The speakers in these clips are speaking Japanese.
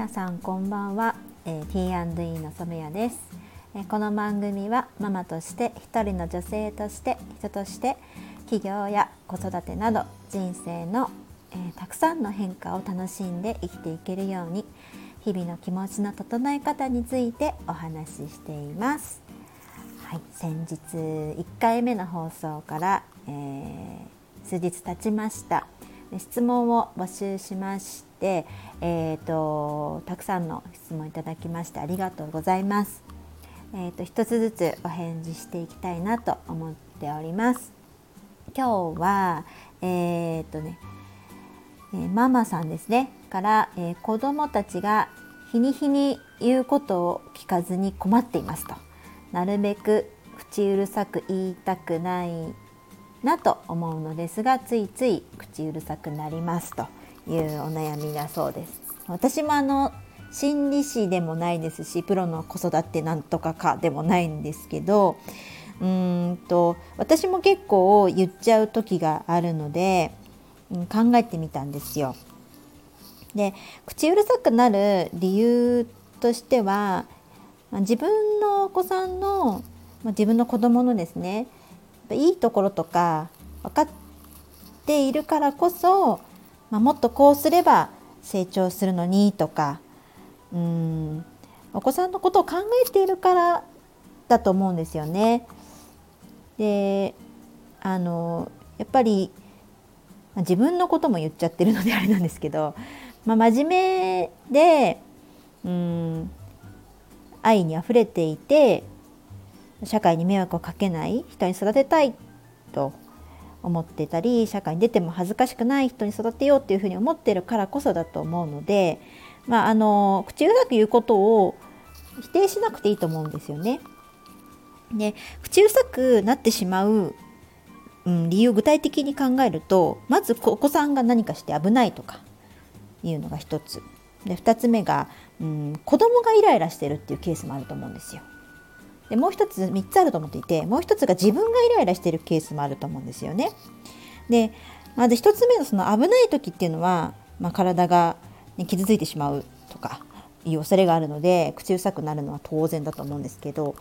皆さんこんばんは、えー、T&E の染谷です、えー、この番組はママとして一人の女性として人として企業や子育てなど人生の、えー、たくさんの変化を楽しんで生きていけるように日々の気持ちの整え方についてお話ししています。はい、先日1回目の放送から、えー、数日経ちました。質問を募集しまして、えーと、たくさんの質問いただきましてありがとうございます。えーと、一つずつお返事していきたいなと思っております。今日はえっ、ー、とね、えー、ママさんですねから、えー、子供たちが日に日に言うことを聞かずに困っていますと。なるべく口うるさく言いたくないなと思うのですがついつい口うるさくなりますというお悩みだそうです私もあの心理師でもないですしプロの子育てなんとかかでもないんですけどうんと私も結構言っちゃう時があるので、うん、考えてみたんですよ。で口うるさくなる理由としては自分のお子さんの自分の子供のですねいいところとか分かっているからこそ、まあ、もっとこうすれば成長するのにとかうんお子さんのことを考えているからだと思うんですよね。であのやっぱり自分のことも言っちゃってるのであれなんですけど、まあ、真面目でうん愛にあふれていて社会に迷惑をかけない人に育てたいと思ってたり社会に出ても恥ずかしくない人に育てようっていうふうに思ってるからこそだと思うので、まあ、あの口うざく言うことを否定しなくていいと思うんですよね。で口うるさくなってしまう、うん、理由を具体的に考えるとまずお子さんが何かして危ないとかいうのが一つで2つ目が、うん、子供がイライラしてるっていうケースもあると思うんですよ。でもう一つ3つあると思っていてもう一つが自分がイライラしてるケースもあると思うんですよね。でまず1つ目のその危ない時っていうのは、まあ、体が、ね、傷ついてしまうとかいう恐れがあるので口うるさくなるのは当然だと思うんですけど、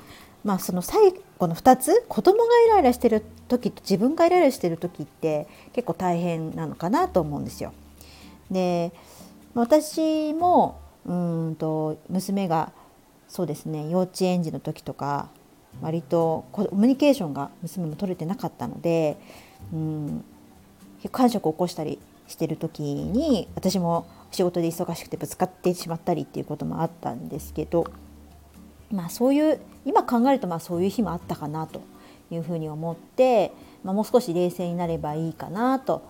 まあ、その最後の2つ子供がイライラしてる時と自分がイライラしてる時って結構大変なのかなと思うんですよ。で私もうんと娘がそうですね幼稚園児の時とか割とコミュニケーションが娘も取れてなかったので、うん、感触を起こしたりしてる時に私も仕事で忙しくてぶつかってしまったりっていうこともあったんですけどまあそういう今考えるとまあそういう日もあったかなというふうに思って、まあ、もう少し冷静になればいいかなと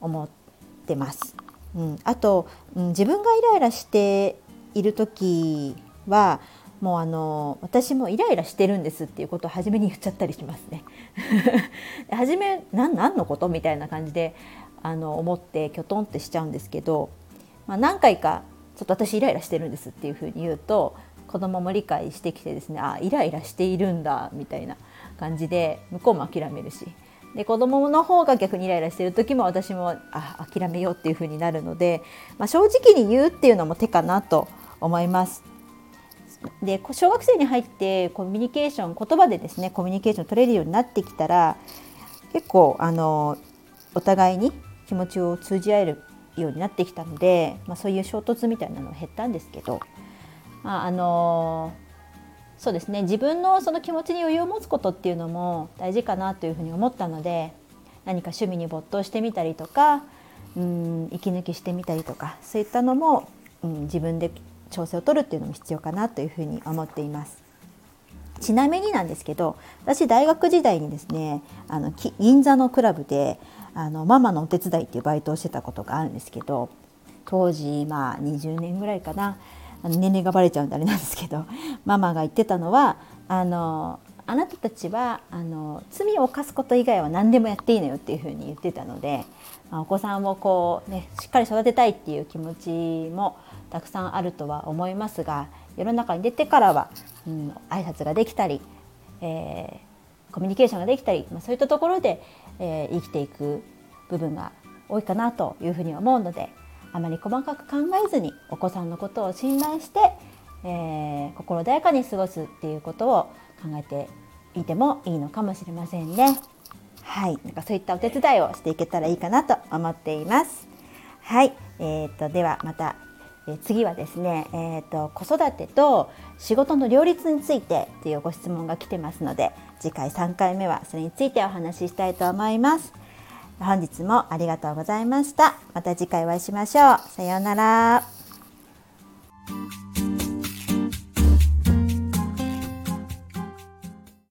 思ってます。うん、あと、うん、自分がイライラしている時はもうあの私もイライラしてるんですっていうことを初めに言っちゃったりしますね。初め何のことみたいな感じであの思ってきょとんってしちゃうんですけど、まあ、何回かちょっと私イライラしてるんですっていうふうに言うと子供も理解してきてですねあイライラしているんだみたいな感じで向こうも諦めるしで子供の方が逆にイライラしてる時も私もあ諦めようっていうふうになるので、まあ、正直に言うっていうのも手かなと思います。で小学生に入ってコミュニケーション言葉でですねコミュニケーション取れるようになってきたら結構あのお互いに気持ちを通じ合えるようになってきたので、まあ、そういう衝突みたいなのは減ったんですけど、まあ、あのそうですね自分のその気持ちに余裕を持つことっていうのも大事かなというふうに思ったので何か趣味に没頭してみたりとかうん息抜きしてみたりとかそういったのも、うん、自分で調整を取るっていうのも必要かなというふうに思っています。ちなみになんですけど私大学時代にですねあの銀座のクラブであのママのお手伝いっていうバイトをしてたことがあるんですけど当時まあ20年ぐらいかな年齢がバレちゃうんであれなんですけどママが言ってたのはあのあなたたちはあの罪を犯すこと以外は何でもやっていいのよっていうふうに言ってたので、まあ、お子さんをこう、ね、しっかり育てたいっていう気持ちもたくさんあるとは思いますが世の中に出てからは、うん、挨拶ができたり、えー、コミュニケーションができたり、まあ、そういったところで、えー、生きていく部分が多いかなというふうに思うので、あまり細かく考えずにお子さんのことを信頼して、えー、心穏やかに過ごすっていうことを考えていてもいいのかもしれませんね。はい、なんかそういったお手伝いをしていけたらいいかなと思っています。はい、えーと、ではまた、え次はですね、えーと、子育てと仕事の両立についてというご質問が来てますので次回3回目はそれについてお話ししたいと思います。本日もありがとうございました。また次回お会いしましょう。さようなら。